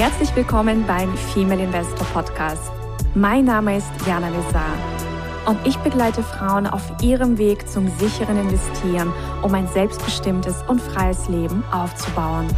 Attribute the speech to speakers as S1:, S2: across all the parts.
S1: Herzlich willkommen beim Female Investor Podcast. Mein Name ist Jana Lezar und ich begleite Frauen auf ihrem Weg zum sicheren Investieren, um ein selbstbestimmtes und freies Leben aufzubauen.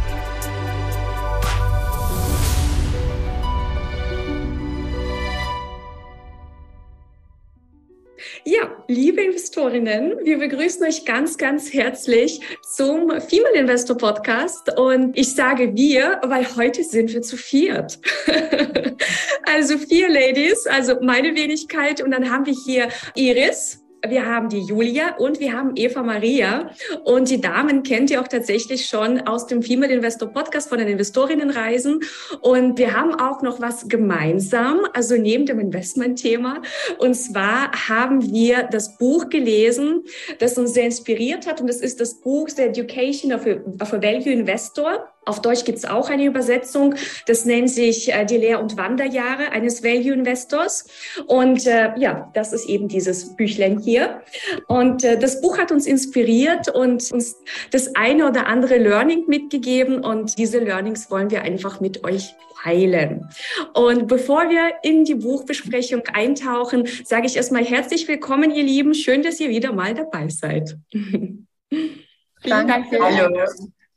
S1: Ja, liebe Investorinnen, wir begrüßen euch ganz, ganz herzlich zum Female Investor Podcast. Und ich sage wir, weil heute sind wir zu viert. also vier Ladies, also meine Wenigkeit. Und dann haben wir hier Iris wir haben die Julia und wir haben Eva Maria. Und die Damen kennt ihr auch tatsächlich schon aus dem Female Investor Podcast von den Investorinnenreisen. Und wir haben auch noch was gemeinsam, also neben dem Investmentthema. Und zwar haben wir das Buch gelesen, das uns sehr inspiriert hat. Und das ist das Buch The Education of a, of a Value Investor auf Deutsch gibt es auch eine Übersetzung. Das nennt sich äh, die Lehr- und Wanderjahre eines Value Investors. Und äh, ja, das ist eben dieses Büchlein hier. Und äh, das Buch hat uns inspiriert und uns das eine oder andere Learning mitgegeben. Und diese Learnings wollen wir einfach mit euch teilen. Und bevor wir in die Buchbesprechung eintauchen, sage ich erstmal herzlich willkommen, ihr Lieben. Schön, dass ihr wieder mal dabei seid.
S2: Vielen Dank. Hallo.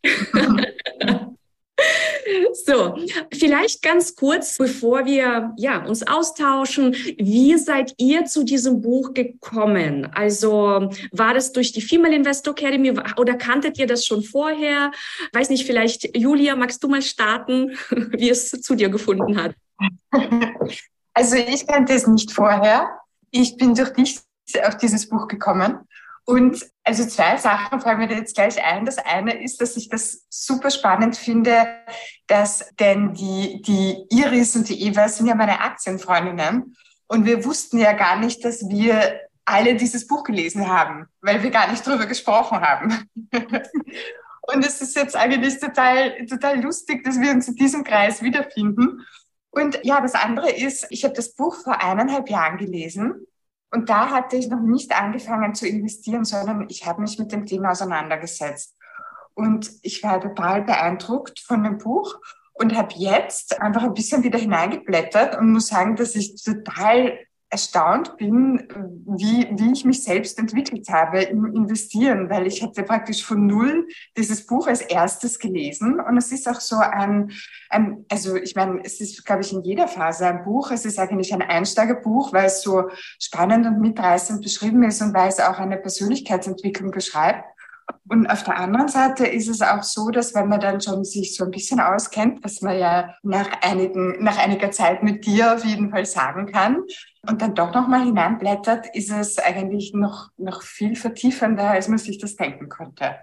S1: So, vielleicht ganz kurz, bevor wir ja, uns austauschen, wie seid ihr zu diesem Buch gekommen? Also war das durch die Female Investor Academy oder kanntet ihr das schon vorher? Weiß nicht, vielleicht Julia, magst du mal starten, wie es zu dir gefunden hat?
S2: Also ich kannte es nicht vorher. Ich bin durch dich auf dieses Buch gekommen und also zwei Sachen fallen mir jetzt gleich ein. Das eine ist, dass ich das super spannend finde, dass denn die, die Iris und die Eva sind ja meine Aktienfreundinnen. Und wir wussten ja gar nicht, dass wir alle dieses Buch gelesen haben, weil wir gar nicht drüber gesprochen haben. und es ist jetzt eigentlich total, total lustig, dass wir uns in diesem Kreis wiederfinden. Und ja, das andere ist, ich habe das Buch vor eineinhalb Jahren gelesen und da hatte ich noch nicht angefangen zu investieren, sondern ich habe mich mit dem Thema auseinandergesetzt. Und ich war total beeindruckt von dem Buch und habe jetzt einfach ein bisschen wieder hineingeblättert und muss sagen, dass ich total erstaunt bin, wie, wie ich mich selbst entwickelt habe im Investieren, weil ich hatte praktisch von null dieses Buch als erstes gelesen und es ist auch so ein, ein also ich meine, es ist, glaube ich, in jeder Phase ein Buch. Es ist eigentlich ein Einsteigerbuch, weil es so spannend und mitreißend beschrieben ist und weil es auch eine Persönlichkeitsentwicklung beschreibt. Und auf der anderen Seite ist es auch so, dass wenn man dann schon sich so ein bisschen auskennt, was man ja nach einigen, nach einiger Zeit mit dir auf jeden Fall sagen kann, und dann doch nochmal hineinblättert, ist es eigentlich noch, noch viel vertiefender, als man sich das denken könnte.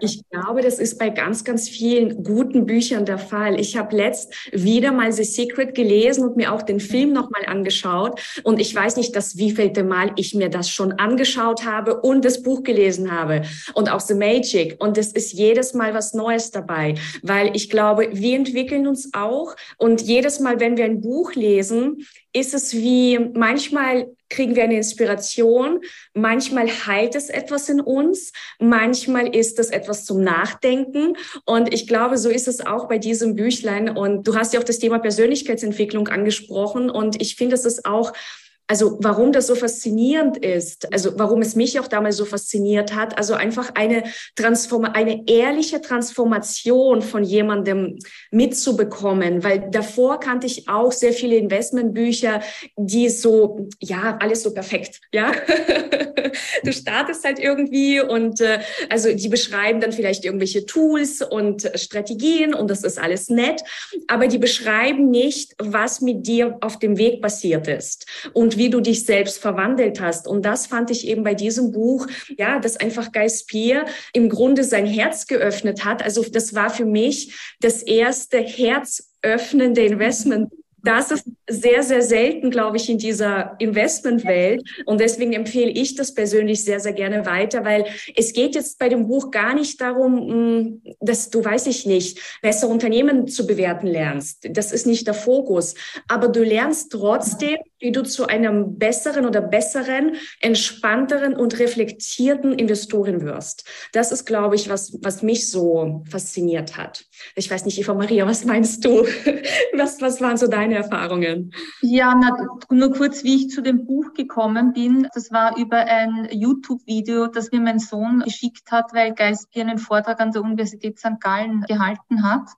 S1: Ich glaube, das ist bei ganz, ganz vielen guten Büchern der Fall. Ich habe letzt wieder mal The Secret gelesen und mir auch den Film nochmal angeschaut. Und ich weiß nicht, das wievielte Mal ich mir das schon angeschaut habe und das Buch gelesen habe. Und auch The Magic. Und es ist jedes Mal was Neues dabei. Weil ich glaube, wir entwickeln uns auch. Und jedes Mal, wenn wir ein Buch lesen, ist es wie manchmal kriegen wir eine Inspiration, manchmal heilt es etwas in uns, manchmal ist es etwas zum Nachdenken. Und ich glaube, so ist es auch bei diesem Büchlein. Und du hast ja auch das Thema Persönlichkeitsentwicklung angesprochen. Und ich finde, es ist auch also warum das so faszinierend ist, also warum es mich auch damals so fasziniert hat, also einfach eine Transform eine ehrliche Transformation von jemandem mitzubekommen, weil davor kannte ich auch sehr viele Investmentbücher, die so ja alles so perfekt, ja. du startest halt irgendwie und äh, also die beschreiben dann vielleicht irgendwelche Tools und Strategien und das ist alles nett, aber die beschreiben nicht, was mit dir auf dem Weg passiert ist und wie du dich selbst verwandelt hast. Und das fand ich eben bei diesem Buch, ja, dass einfach Guy Spear im Grunde sein Herz geöffnet hat. Also das war für mich das erste herzöffnende Investment das ist sehr, sehr selten, glaube ich, in dieser Investmentwelt. Und deswegen empfehle ich das persönlich sehr, sehr gerne weiter, weil es geht jetzt bei dem Buch gar nicht darum, mm, dass du, weiß ich nicht, besser Unternehmen zu bewerten lernst. Das ist nicht der Fokus. Aber du lernst trotzdem, wie du zu einem besseren oder besseren, entspannteren und reflektierten Investorin wirst. Das ist, glaube ich, was, was mich so fasziniert hat. Ich weiß nicht, Eva Maria, was meinst du? Was, was waren so deine Erfahrungen?
S3: Ja, na, nur kurz, wie ich zu dem Buch gekommen bin. Das war über ein YouTube-Video, das mir mein Sohn geschickt hat, weil Geistbier einen Vortrag an der Universität St. Gallen gehalten hat.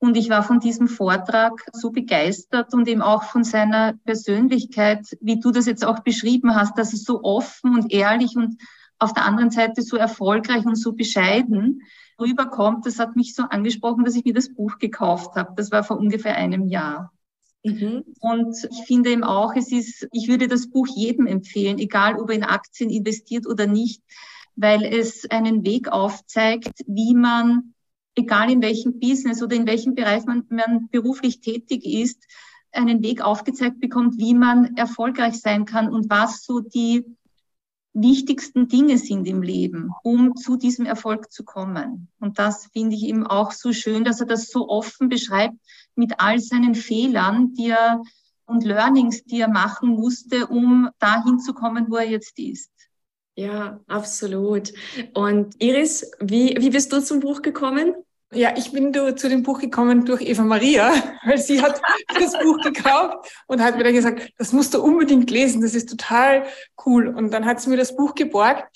S3: Und ich war von diesem Vortrag so begeistert und eben auch von seiner Persönlichkeit, wie du das jetzt auch beschrieben hast, dass es so offen und ehrlich und auf der anderen Seite so erfolgreich und so bescheiden rüberkommt. Das hat mich so angesprochen, dass ich mir das Buch gekauft habe. Das war vor ungefähr einem Jahr. Mhm. Und ich finde eben auch, es ist, ich würde das Buch jedem empfehlen, egal ob er in Aktien investiert oder nicht, weil es einen Weg aufzeigt, wie man egal in welchem Business oder in welchem Bereich man, man beruflich tätig ist, einen Weg aufgezeigt bekommt, wie man erfolgreich sein kann und was so die wichtigsten Dinge sind im Leben, um zu diesem Erfolg zu kommen. Und das finde ich eben auch so schön, dass er das so offen beschreibt mit all seinen Fehlern, die er und Learnings, die er machen musste, um dahin zu kommen, wo er jetzt ist.
S1: Ja, absolut. Und Iris, wie, wie bist du zum Buch gekommen?
S4: Ja, ich bin zu dem Buch gekommen durch Eva Maria, weil sie hat das Buch gekauft und hat mir dann gesagt, das musst du unbedingt lesen, das ist total cool. Und dann hat sie mir das Buch geborgt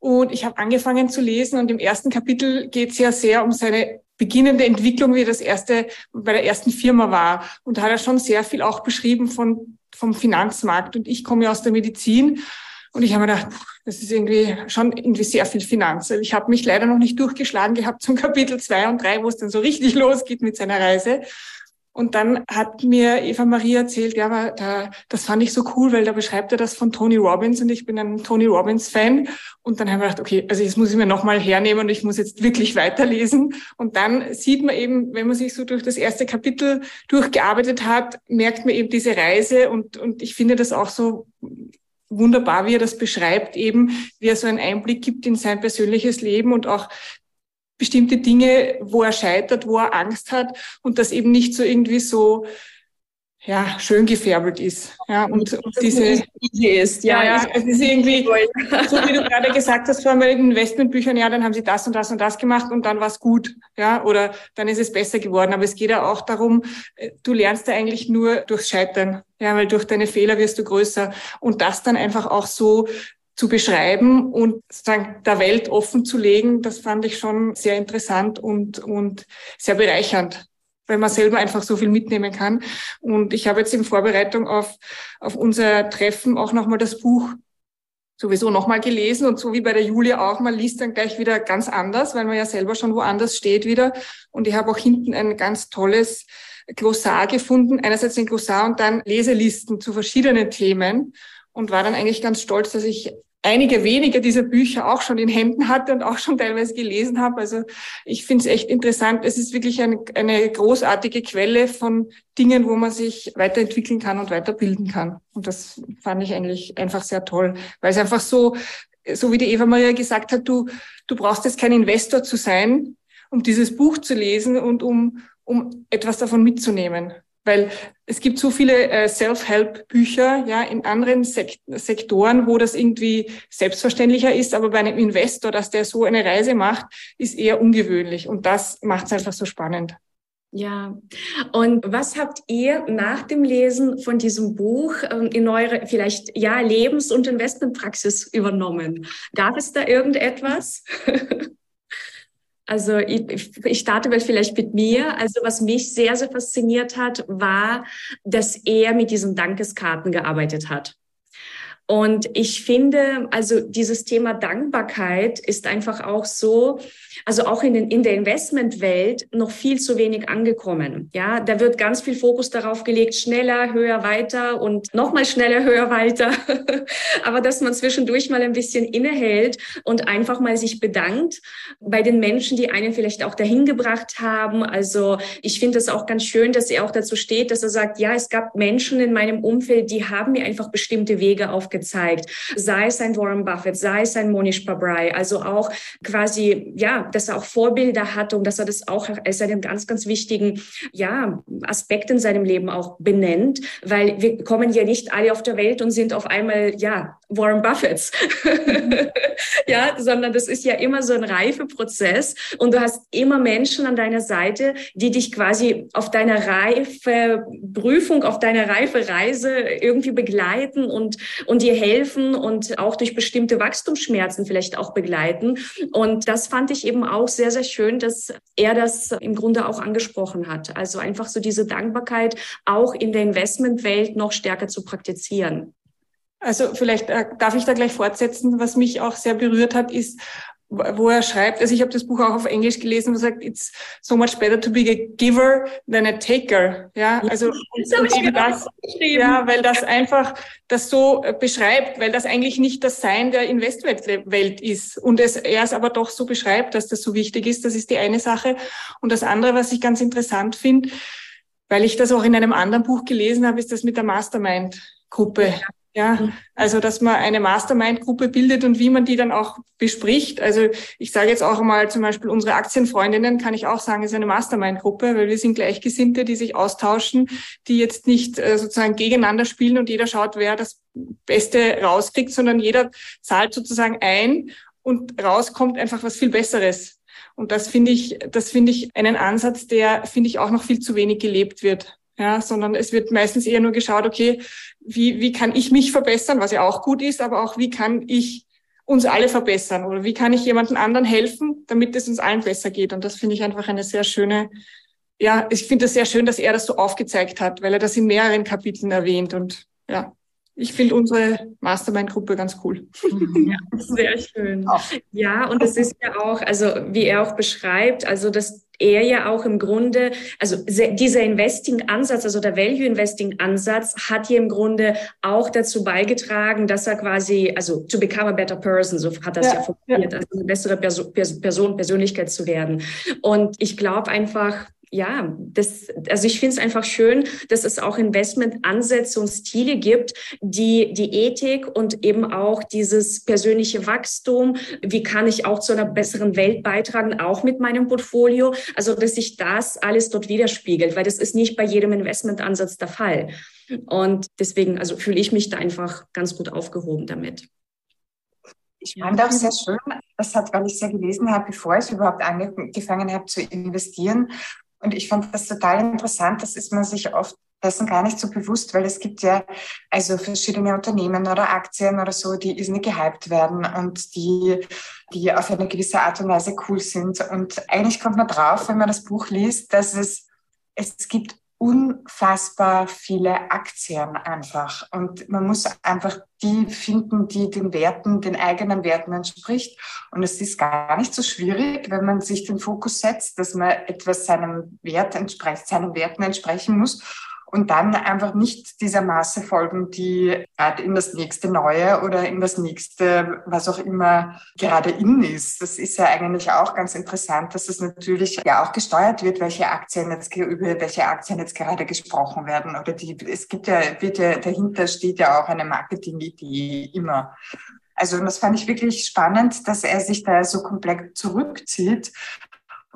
S4: und ich habe angefangen zu lesen und im ersten Kapitel geht es ja sehr um seine beginnende Entwicklung, wie das erste bei der ersten Firma war. Und da hat er schon sehr viel auch beschrieben von, vom Finanzmarkt. Und ich komme ja aus der Medizin und ich habe mir gedacht, das ist irgendwie schon irgendwie sehr viel Finanz. Ich habe mich leider noch nicht durchgeschlagen gehabt zum Kapitel zwei und drei, wo es dann so richtig losgeht mit seiner Reise. Und dann hat mir Eva Maria erzählt, ja, aber da, das fand ich so cool, weil da beschreibt er das von Tony Robbins und ich bin ein Tony Robbins Fan. Und dann habe ich gedacht, okay, also jetzt muss ich mir nochmal hernehmen und ich muss jetzt wirklich weiterlesen. Und dann sieht man eben, wenn man sich so durch das erste Kapitel durchgearbeitet hat, merkt man eben diese Reise und, und ich finde das auch so wunderbar, wie er das beschreibt, eben, wie er so einen Einblick gibt in sein persönliches Leben und auch bestimmte Dinge, wo er scheitert, wo er Angst hat und das eben nicht so irgendwie so ja, schön gefärbelt ist. Ja, und, und diese ist. Ja, ja, ja es ist irgendwie, so wie du gerade gesagt hast, vor den Investmentbüchern, ja, dann haben sie das und das und das gemacht und dann war es gut. Ja, oder dann ist es besser geworden. Aber es geht ja auch darum, äh, du lernst ja eigentlich nur durchs Scheitern. Ja, weil durch deine Fehler wirst du größer. Und das dann einfach auch so zu beschreiben und sozusagen der Welt offen zu legen, das fand ich schon sehr interessant und, und sehr bereichernd weil man selber einfach so viel mitnehmen kann. Und ich habe jetzt in Vorbereitung auf, auf unser Treffen auch nochmal das Buch sowieso nochmal gelesen und so wie bei der Julia auch, man liest dann gleich wieder ganz anders, weil man ja selber schon woanders steht wieder. Und ich habe auch hinten ein ganz tolles Glossar gefunden, einerseits ein Glossar und dann Leselisten zu verschiedenen Themen und war dann eigentlich ganz stolz, dass ich einige wenige dieser Bücher auch schon in Händen hatte und auch schon teilweise gelesen habe. Also ich finde es echt interessant. Es ist wirklich eine, eine großartige Quelle von Dingen, wo man sich weiterentwickeln kann und weiterbilden kann. Und das fand ich eigentlich einfach sehr toll, weil es einfach so, so wie die Eva Maria gesagt hat, du, du brauchst jetzt kein Investor zu sein, um dieses Buch zu lesen und um, um etwas davon mitzunehmen. Weil es gibt so viele äh, Self-Help-Bücher ja, in anderen Sek Sektoren, wo das irgendwie selbstverständlicher ist, aber bei einem Investor, dass der so eine Reise macht, ist eher ungewöhnlich. Und das macht es einfach so spannend.
S1: Ja, und was habt ihr nach dem Lesen von diesem Buch ähm, in eure vielleicht ja Lebens- und Investmentpraxis übernommen? Gab es da irgendetwas? Also ich, ich starte vielleicht mit mir. Also was mich sehr, sehr fasziniert hat, war, dass er mit diesen Dankeskarten gearbeitet hat. Und ich finde, also dieses Thema Dankbarkeit ist einfach auch so, also auch in, den, in der Investmentwelt noch viel zu wenig angekommen. Ja, da wird ganz viel Fokus darauf gelegt, schneller, höher, weiter und nochmal schneller, höher, weiter. Aber dass man zwischendurch mal ein bisschen innehält und einfach mal sich bedankt bei den Menschen, die einen vielleicht auch dahin gebracht haben. Also ich finde es auch ganz schön, dass er auch dazu steht, dass er sagt, ja, es gab Menschen in meinem Umfeld, die haben mir einfach bestimmte Wege aufgezeigt gezeigt, sei es ein Warren Buffett, sei es ein Monish Pabrai, also auch quasi, ja, dass er auch Vorbilder hat und dass er das auch als einen ganz, ganz wichtigen, ja, Aspekt in seinem Leben auch benennt, weil wir kommen ja nicht alle auf der Welt und sind auf einmal, ja, Warren Buffetts. ja, sondern das ist ja immer so ein Reifeprozess und du hast immer Menschen an deiner Seite, die dich quasi auf deiner reife Prüfung, auf deiner reife Reise irgendwie begleiten und, und dir helfen und auch durch bestimmte Wachstumsschmerzen vielleicht auch begleiten. Und das fand ich eben auch sehr, sehr schön, dass er das im Grunde auch angesprochen hat. Also einfach so diese Dankbarkeit auch in der Investmentwelt noch stärker zu praktizieren.
S4: Also vielleicht äh, darf ich da gleich fortsetzen. Was mich auch sehr berührt hat, ist, wo er schreibt, also ich habe das Buch auch auf Englisch gelesen, wo er sagt, it's so much better to be a giver than a taker. Ja, also das und eben das, ja, weil das einfach das so äh, beschreibt, weil das eigentlich nicht das Sein der Investmentwelt ist und es er es aber doch so beschreibt, dass das so wichtig ist. Das ist die eine Sache. Und das andere, was ich ganz interessant finde, weil ich das auch in einem anderen Buch gelesen habe, ist das mit der Mastermind-Gruppe. Ja. Also dass man eine Mastermind-Gruppe bildet und wie man die dann auch bespricht. Also ich sage jetzt auch mal zum Beispiel unsere Aktienfreundinnen, kann ich auch sagen, ist eine Mastermind-Gruppe, weil wir sind Gleichgesinnte, die sich austauschen, die jetzt nicht äh, sozusagen gegeneinander spielen und jeder schaut, wer das Beste rauskriegt, sondern jeder zahlt sozusagen ein und rauskommt einfach was viel Besseres. Und das finde ich, das finde ich einen Ansatz, der finde ich auch noch viel zu wenig gelebt wird ja, sondern es wird meistens eher nur geschaut, okay, wie, wie kann ich mich verbessern, was ja auch gut ist, aber auch wie kann ich uns alle verbessern oder wie kann ich jemanden anderen helfen, damit es uns allen besser geht. Und das finde ich einfach eine sehr schöne, ja, ich finde es sehr schön, dass er das so aufgezeigt hat, weil er das in mehreren Kapiteln erwähnt und ja, ich finde unsere Mastermind-Gruppe ganz cool.
S1: Ja, sehr schön. Ja, und es ist ja auch, also wie er auch beschreibt, also dass er ja auch im Grunde, also dieser Investing-Ansatz, also der Value-Investing-Ansatz hat hier im Grunde auch dazu beigetragen, dass er quasi, also to become a better person, so hat das ja, ja formuliert, ja. also eine bessere Person, Person, Persönlichkeit zu werden. Und ich glaube einfach, ja, das, also ich finde es einfach schön, dass es auch Investmentansätze und Stile gibt, die die Ethik und eben auch dieses persönliche Wachstum, wie kann ich auch zu einer besseren Welt beitragen, auch mit meinem Portfolio, also dass sich das alles dort widerspiegelt, weil das ist nicht bei jedem Investmentansatz der Fall. Und deswegen, also fühle ich mich da einfach ganz gut aufgehoben damit.
S2: Ich fand auch sehr schön, das hat, weil ich sehr gelesen habe, bevor ich überhaupt angefangen habe zu investieren, und ich fand das total interessant. Das ist man sich oft dessen gar nicht so bewusst, weil es gibt ja also verschiedene Unternehmen oder Aktien oder so, die irrsinnig gehypt werden und die, die auf eine gewisse Art und Weise cool sind. Und eigentlich kommt man drauf, wenn man das Buch liest, dass es, es gibt unfassbar viele Aktien einfach. Und man muss einfach die finden, die den Werten, den eigenen Werten entspricht. Und es ist gar nicht so schwierig, wenn man sich den Fokus setzt, dass man etwas seinem Wert entspricht, seinen Werten entsprechen muss und dann einfach nicht dieser Masse folgen, die gerade in das nächste Neue oder in das nächste, was auch immer gerade in ist. Das ist ja eigentlich auch ganz interessant, dass es natürlich ja auch gesteuert wird, welche Aktien jetzt über welche Aktien jetzt gerade gesprochen werden oder die es gibt ja wird ja dahinter steht ja auch eine Marketingidee immer. Also das fand ich wirklich spannend, dass er sich da so komplett zurückzieht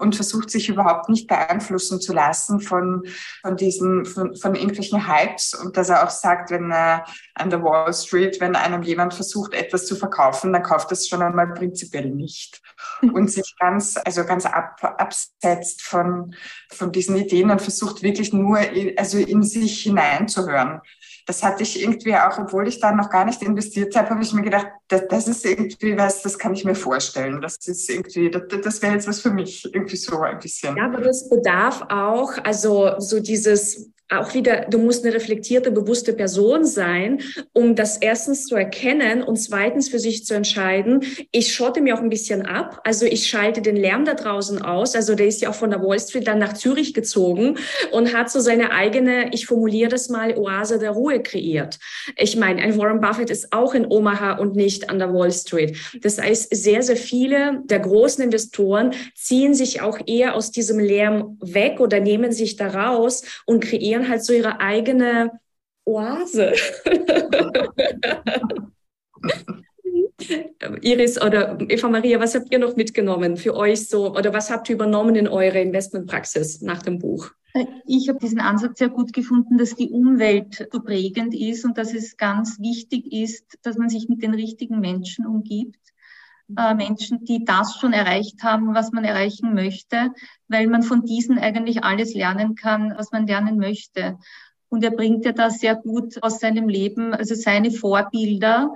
S2: und versucht sich überhaupt nicht beeinflussen zu lassen von, von diesen, von, von irgendwelchen Hypes und dass er auch sagt, wenn er an der Wall Street, wenn einem jemand versucht, etwas zu verkaufen, dann kauft das schon einmal prinzipiell nicht. Und sich ganz, also ganz ab, absetzt von, von diesen Ideen und versucht wirklich nur, in, also in sich hineinzuhören das hatte ich irgendwie auch, obwohl ich da noch gar nicht investiert habe, habe ich mir gedacht, das, das, ist irgendwie was, das kann ich mir vorstellen. Das ist irgendwie, das, das wäre jetzt was für mich, irgendwie so ein bisschen.
S1: Ja, aber das bedarf auch, also so dieses auch wieder, du musst eine reflektierte, bewusste Person sein, um das erstens zu erkennen und zweitens für sich zu entscheiden. Ich schotte mir auch ein bisschen ab. Also ich schalte den Lärm da draußen aus. Also der ist ja auch von der Wall Street dann nach Zürich gezogen und hat so seine eigene, ich formuliere das mal, Oase der Ruhe kreiert. Ich meine, ein Warren Buffett ist auch in Omaha und nicht an der Wall Street. Das heißt, sehr, sehr viele der großen Investoren ziehen sich auch eher aus diesem Lärm weg oder nehmen sich da raus und kreieren kreieren halt so ihre eigene Oase. Iris oder Eva Maria, was habt ihr noch mitgenommen für euch so oder was habt ihr übernommen in eure Investmentpraxis nach dem Buch?
S3: Ich habe diesen Ansatz sehr gut gefunden, dass die Umwelt so prägend ist und dass es ganz wichtig ist, dass man sich mit den richtigen Menschen umgibt. Äh, Menschen, die das schon erreicht haben, was man erreichen möchte, weil man von diesen eigentlich alles lernen kann, was man lernen möchte. Und er bringt ja da sehr gut aus seinem Leben, also seine Vorbilder.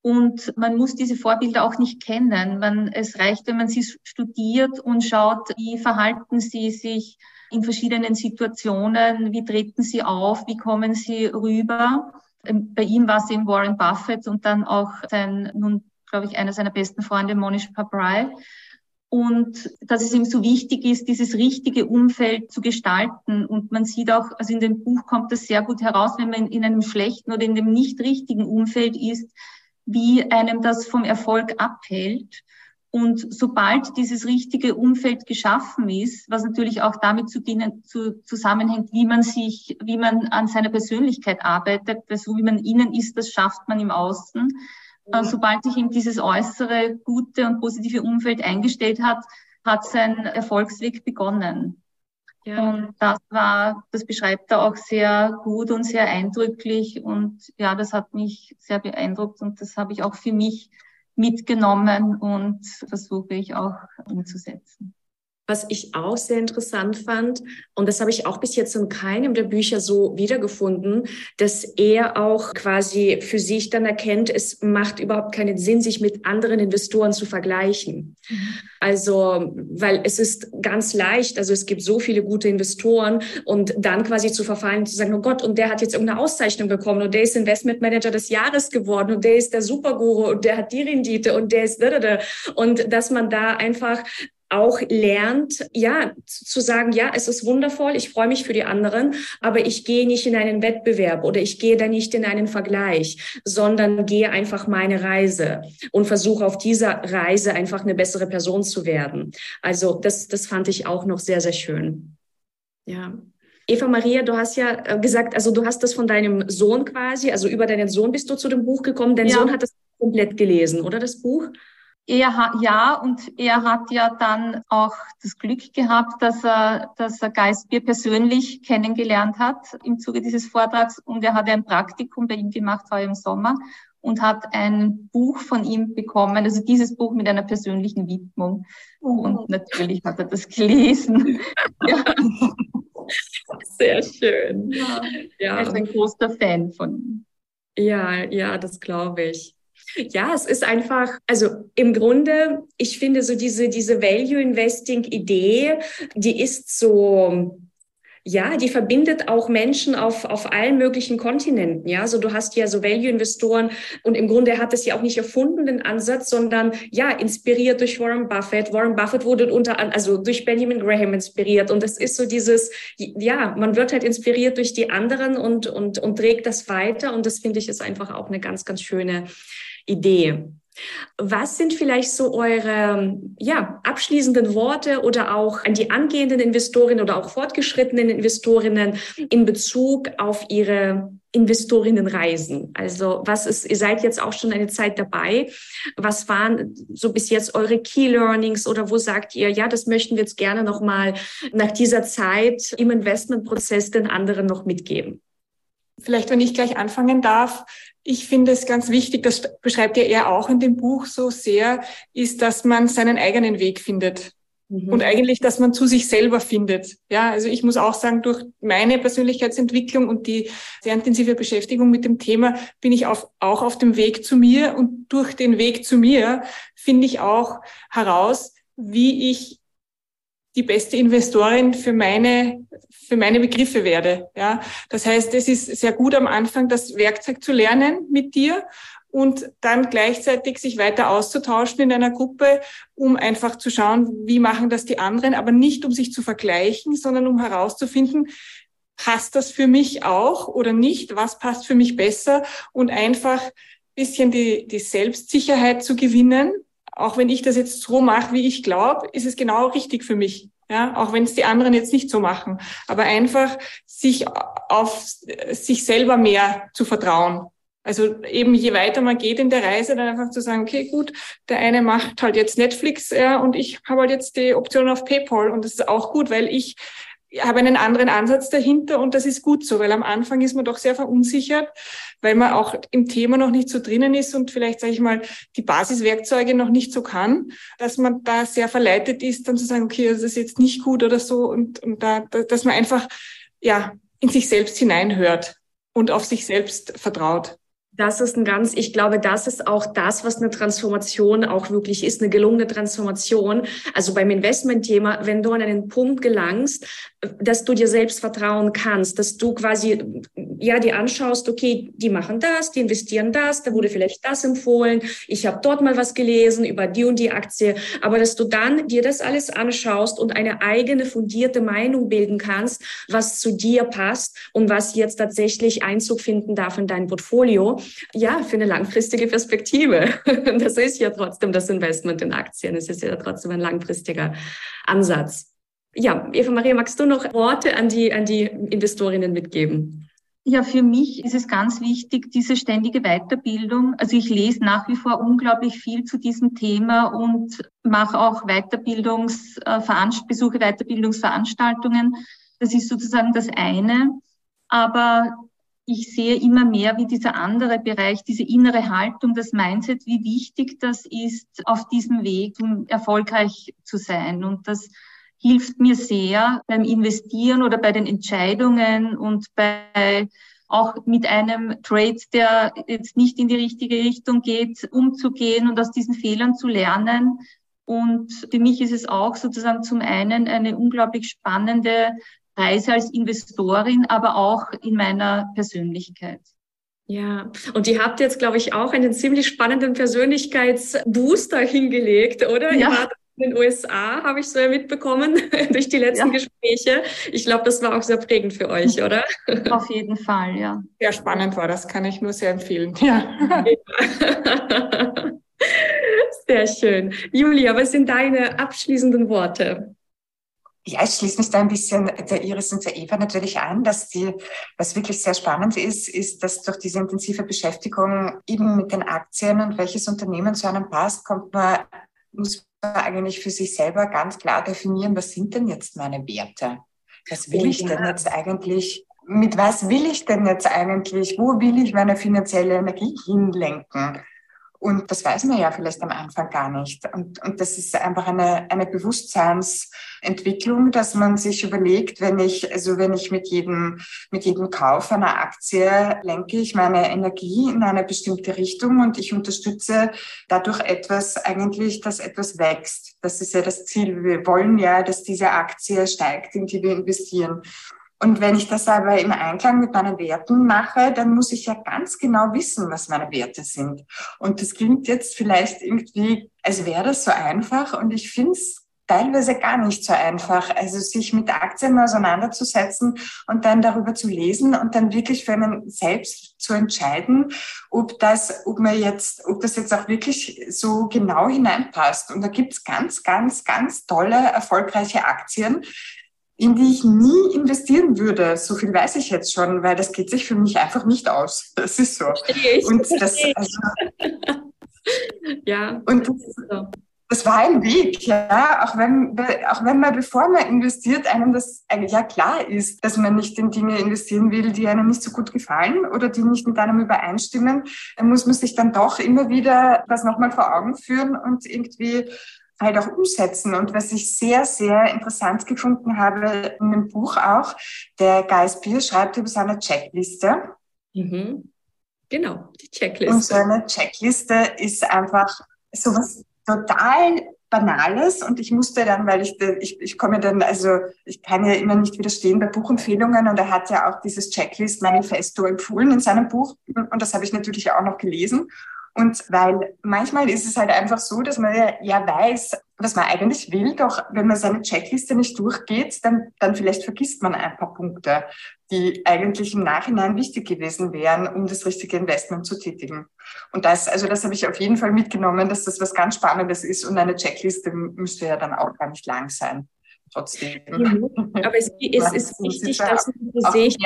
S3: Und man muss diese Vorbilder auch nicht kennen. Man, es reicht, wenn man sie studiert und schaut, wie verhalten sie sich in verschiedenen Situationen, wie treten sie auf, wie kommen sie rüber. Ähm, bei ihm war es eben Warren Buffett und dann auch sein, nun glaube ich, einer seiner besten Freunde, Monish Pabrai und dass es ihm so wichtig ist, dieses richtige Umfeld zu gestalten. Und man sieht auch, also in dem Buch kommt das sehr gut heraus, wenn man in einem schlechten oder in dem nicht richtigen Umfeld ist, wie einem das vom Erfolg abhält. Und sobald dieses richtige Umfeld geschaffen ist, was natürlich auch damit zu dienen, zu, zusammenhängt, wie man sich, wie man an seiner Persönlichkeit arbeitet, weil so wie man innen ist, das schafft man im Außen, äh, sobald sich ihm dieses äußere, gute und positive Umfeld eingestellt hat, hat sein Erfolgsweg begonnen. Ja. Und das war, das beschreibt er auch sehr gut und sehr eindrücklich. Und ja, das hat mich sehr beeindruckt und das habe ich auch für mich mitgenommen und versuche ich auch umzusetzen.
S1: Was ich auch sehr interessant fand, und das habe ich auch bis jetzt in keinem der Bücher so wiedergefunden, dass er auch quasi für sich dann erkennt, es macht überhaupt keinen Sinn, sich mit anderen Investoren zu vergleichen. Mhm. Also, weil es ist ganz leicht, also es gibt so viele gute Investoren und dann quasi zu verfallen, zu sagen, oh Gott, und der hat jetzt irgendeine Auszeichnung bekommen und der ist Investmentmanager des Jahres geworden und der ist der Superguru und der hat die Rendite und der ist da, da, da. Und dass man da einfach auch lernt, ja, zu sagen, ja, es ist wundervoll, ich freue mich für die anderen, aber ich gehe nicht in einen Wettbewerb oder ich gehe da nicht in einen Vergleich, sondern gehe einfach meine Reise und versuche auf dieser Reise einfach eine bessere Person zu werden. Also das, das fand ich auch noch sehr, sehr schön. Ja. Eva Maria, du hast ja äh, gesagt, also du hast das von deinem Sohn quasi, also über deinen Sohn bist du zu dem Buch gekommen. Dein ja. Sohn hat das komplett gelesen, oder das Buch?
S3: Er hat, ja, und er hat ja dann auch das Glück gehabt, dass er, dass er Geistbier persönlich kennengelernt hat im Zuge dieses Vortrags und er hat ein Praktikum bei ihm gemacht, war im Sommer und hat ein Buch von ihm bekommen, also dieses Buch mit einer persönlichen Widmung. Und oh. natürlich hat er das gelesen. ja.
S1: Sehr schön.
S3: Ja. ja. Er ist ein großer Fan von ihm.
S1: Ja, ja, das glaube ich. Ja, es ist einfach, also im Grunde, ich finde so diese, diese Value Investing Idee, die ist so, ja, die verbindet auch Menschen auf, auf allen möglichen Kontinenten. Ja, so du hast ja so Value-Investoren und im Grunde hat es ja auch nicht erfunden, den Ansatz, sondern ja, inspiriert durch Warren Buffett. Warren Buffett wurde unter also durch Benjamin Graham inspiriert. Und es ist so dieses, ja, man wird halt inspiriert durch die anderen und, und, und trägt das weiter. Und das finde ich ist einfach auch eine ganz, ganz schöne Idee. Was sind vielleicht so eure ja, abschließenden Worte oder auch an die angehenden Investorinnen oder auch fortgeschrittenen Investorinnen in Bezug auf ihre Investorinnenreisen? Also was ist, ihr seid jetzt auch schon eine Zeit dabei. Was waren so bis jetzt eure Key Learnings oder wo sagt ihr, ja, das möchten wir jetzt gerne nochmal nach dieser Zeit im Investmentprozess den anderen noch mitgeben?
S4: Vielleicht, wenn ich gleich anfangen darf, ich finde es ganz wichtig, das beschreibt ja er auch in dem Buch so sehr, ist, dass man seinen eigenen Weg findet. Mhm. Und eigentlich, dass man zu sich selber findet. Ja, also ich muss auch sagen, durch meine Persönlichkeitsentwicklung und die sehr intensive Beschäftigung mit dem Thema bin ich auf, auch auf dem Weg zu mir. Und durch den Weg zu mir finde ich auch heraus, wie ich die beste Investorin für meine, für meine Begriffe werde. Ja, das heißt, es ist sehr gut am Anfang das Werkzeug zu lernen mit dir und dann gleichzeitig sich weiter auszutauschen in einer Gruppe, um einfach zu schauen, wie machen das die anderen, aber nicht um sich zu vergleichen, sondern um herauszufinden, passt das für mich auch oder nicht? Was passt für mich besser? Und einfach bisschen die, die Selbstsicherheit zu gewinnen, auch wenn ich das jetzt so mache, wie ich glaube, ist es genau richtig für mich. Ja, auch wenn es die anderen jetzt nicht so machen. Aber einfach sich auf sich selber mehr zu vertrauen. Also eben je weiter man geht in der Reise, dann einfach zu sagen, okay, gut, der eine macht halt jetzt Netflix ja, und ich habe halt jetzt die Option auf PayPal und das ist auch gut, weil ich habe einen anderen Ansatz dahinter und das ist gut so, weil am Anfang ist man doch sehr verunsichert, weil man auch im Thema noch nicht so drinnen ist und vielleicht, sage ich mal, die Basiswerkzeuge noch nicht so kann, dass man da sehr verleitet ist, dann zu sagen, okay, das ist jetzt nicht gut oder so und, und da, dass man einfach ja in sich selbst hineinhört und auf sich selbst vertraut.
S1: Das ist ein ganz, ich glaube, das ist auch das, was eine Transformation auch wirklich ist, eine gelungene Transformation. Also beim Investmentthema, wenn du an einen Punkt gelangst, dass du dir selbst vertrauen kannst, dass du quasi, ja, die anschaust, okay, die machen das, die investieren das, da wurde vielleicht das empfohlen, ich habe dort mal was gelesen über die und die Aktie, aber dass du dann dir das alles anschaust und eine eigene fundierte Meinung bilden kannst, was zu dir passt und was jetzt tatsächlich Einzug finden darf in dein Portfolio, ja, für eine langfristige Perspektive. Das ist ja trotzdem das Investment in Aktien, es ist ja trotzdem ein langfristiger Ansatz. Ja, Eva Maria, magst du noch Worte an die, an die Investorinnen mitgeben?
S3: Ja, für mich ist es ganz wichtig, diese ständige Weiterbildung. Also ich lese nach wie vor unglaublich viel zu diesem Thema und mache auch Weiterbildungsveranstaltungen, besuche Weiterbildungsveranstaltungen. Das ist sozusagen das eine. Aber ich sehe immer mehr, wie dieser andere Bereich, diese innere Haltung, das Mindset, wie wichtig das ist, auf diesem Weg um erfolgreich zu sein. Und das hilft mir sehr beim Investieren oder bei den Entscheidungen und bei auch mit einem Trade, der jetzt nicht in die richtige Richtung geht, umzugehen und aus diesen Fehlern zu lernen. Und für mich ist es auch sozusagen zum einen eine unglaublich spannende Reise als Investorin, aber auch in meiner Persönlichkeit.
S1: Ja, und ihr habt jetzt, glaube ich, auch einen ziemlich spannenden Persönlichkeitsbooster hingelegt, oder? Ja in den USA, habe ich so ja mitbekommen durch die letzten ja. Gespräche. Ich glaube, das war auch sehr prägend für euch, oder?
S3: Auf jeden Fall, ja.
S4: Sehr spannend war das, kann ich nur sehr empfehlen. Ja.
S1: Sehr schön. Julia, was sind deine abschließenden Worte?
S2: Ja, ich schließe mich da ein bisschen der Iris und der Eva natürlich an, dass die, was wirklich sehr spannend ist, ist, dass durch diese intensive Beschäftigung eben mit den Aktien und welches Unternehmen zu einem passt, kommt man, muss eigentlich für sich selber ganz klar definieren, was sind denn jetzt meine Werte? Was will ich denn jetzt eigentlich, mit was will ich denn jetzt eigentlich, wo will ich meine finanzielle Energie hinlenken? Und das weiß man ja vielleicht am Anfang gar nicht. Und, und das ist einfach eine, eine Bewusstseinsentwicklung, dass man sich überlegt, wenn ich, also wenn ich mit jedem, mit jedem Kauf einer Aktie lenke ich meine Energie in eine bestimmte Richtung und ich unterstütze dadurch etwas eigentlich, dass etwas wächst. Das ist ja das Ziel. Wir wollen ja, dass diese Aktie steigt, in die wir investieren. Und wenn ich das aber im Einklang mit meinen Werten mache, dann muss ich ja ganz genau wissen, was meine Werte sind. Und das klingt jetzt vielleicht irgendwie, als wäre das so einfach. Und ich finde es teilweise gar nicht so einfach. Also sich mit Aktien auseinanderzusetzen und dann darüber zu lesen und dann wirklich für einen selbst zu entscheiden, ob das, ob man jetzt, ob das jetzt auch wirklich so genau hineinpasst. Und da gibt's ganz, ganz, ganz tolle, erfolgreiche Aktien, in die ich nie investieren würde. So viel weiß ich jetzt schon, weil das geht sich für mich einfach nicht aus. Das ist so.
S1: Ich, und das, also,
S2: ja. Und das, das war ein Weg, ja, auch wenn, auch wenn man, bevor man investiert, einem das eigentlich ja klar ist, dass man nicht in Dinge investieren will, die einem nicht so gut gefallen oder die nicht mit einem übereinstimmen, dann muss man sich dann doch immer wieder das nochmal vor Augen führen und irgendwie halt auch umsetzen. Und was ich sehr, sehr interessant gefunden habe in dem Buch auch, der Guy Spears schreibt über seine Checkliste.
S1: Mhm. Genau, die Checkliste.
S2: Und so eine Checkliste ist einfach sowas total Banales und ich musste dann, weil ich, ich, ich komme dann, also ich kann ja immer nicht widerstehen bei Buchempfehlungen und er hat ja auch dieses Checklist-Manifesto empfohlen in seinem Buch und das habe ich natürlich auch noch gelesen und weil manchmal ist es halt einfach so, dass man ja, ja weiß, was man eigentlich will, doch wenn man seine Checkliste nicht durchgeht, dann, dann vielleicht vergisst man ein paar Punkte, die eigentlich im Nachhinein wichtig gewesen wären, um das richtige Investment zu tätigen. Und das, also das habe ich auf jeden Fall mitgenommen, dass das was ganz Spannendes ist und eine Checkliste müsste ja dann auch gar nicht lang sein. trotzdem.
S1: Mhm. Aber es, es ist wichtig, dass man sich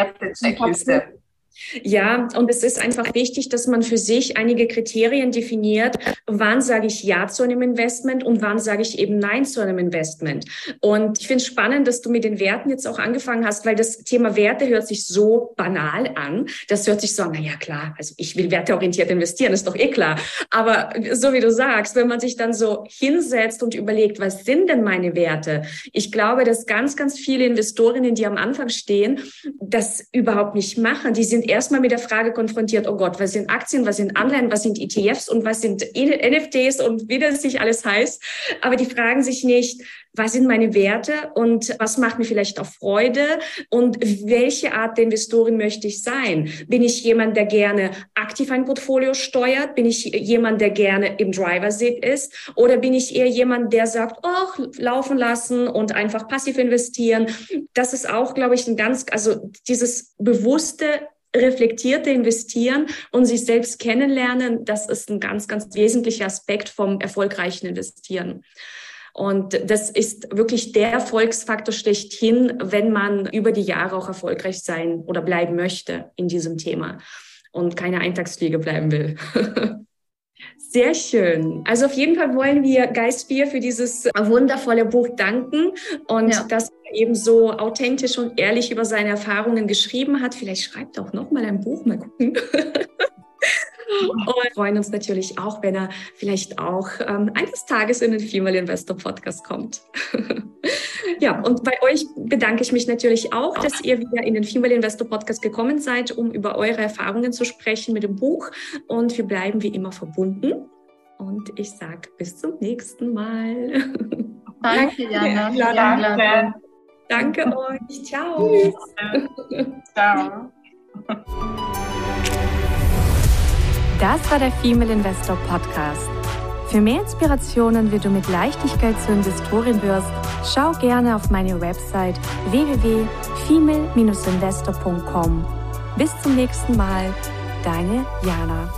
S1: ja, und es ist einfach wichtig, dass man für sich einige Kriterien definiert, wann sage ich Ja zu einem Investment und wann sage ich eben Nein zu einem Investment. Und ich finde es spannend, dass du mit den Werten jetzt auch angefangen hast, weil das Thema Werte hört sich so banal an. Das hört sich so an, na ja, klar, also ich will werteorientiert investieren, ist doch eh klar. Aber so wie du sagst, wenn man sich dann so hinsetzt und überlegt, was sind denn meine Werte? Ich glaube, dass ganz, ganz viele Investorinnen, die am Anfang stehen, das überhaupt nicht machen. Die sind erstmal mit der Frage konfrontiert, oh Gott, was sind Aktien, was sind Anleihen, was sind ETFs und was sind NFTs und wie das sich alles heißt. Aber die fragen sich nicht, was sind meine Werte und was macht mir vielleicht auch Freude und welche Art der Investorin möchte ich sein? Bin ich jemand, der gerne aktiv ein Portfolio steuert? Bin ich jemand, der gerne im Driver Seat ist? Oder bin ich eher jemand, der sagt, oh, laufen lassen und einfach passiv investieren? Das ist auch, glaube ich, ein ganz, also dieses bewusste reflektierte Investieren und sich selbst kennenlernen, das ist ein ganz, ganz wesentlicher Aspekt vom erfolgreichen Investieren. Und das ist wirklich der Erfolgsfaktor schlechthin, wenn man über die Jahre auch erfolgreich sein oder bleiben möchte in diesem Thema und keine Eintagsfliege bleiben will. Sehr schön. Also auf jeden Fall wollen wir Geistbier für dieses wundervolle Buch danken und ja. dass eben so authentisch und ehrlich über seine Erfahrungen geschrieben hat. Vielleicht schreibt er auch noch mal ein Buch, mal gucken. Und freuen uns natürlich auch, wenn er vielleicht auch ähm, eines Tages in den Female Investor Podcast kommt. ja, und bei euch bedanke ich mich natürlich auch, dass ihr wieder in den Female Investor Podcast gekommen seid, um über eure Erfahrungen zu sprechen mit dem Buch. Und wir bleiben wie immer verbunden. Und ich sage bis zum nächsten Mal.
S3: Danke, Jana. Ja, danke.
S1: Danke euch. Ciao. Ciao.
S5: Das war der Female Investor Podcast. Für mehr Inspirationen, wie du mit Leichtigkeit zur Investorin wirst, schau gerne auf meine Website www.female-investor.com. Bis zum nächsten Mal, deine Jana.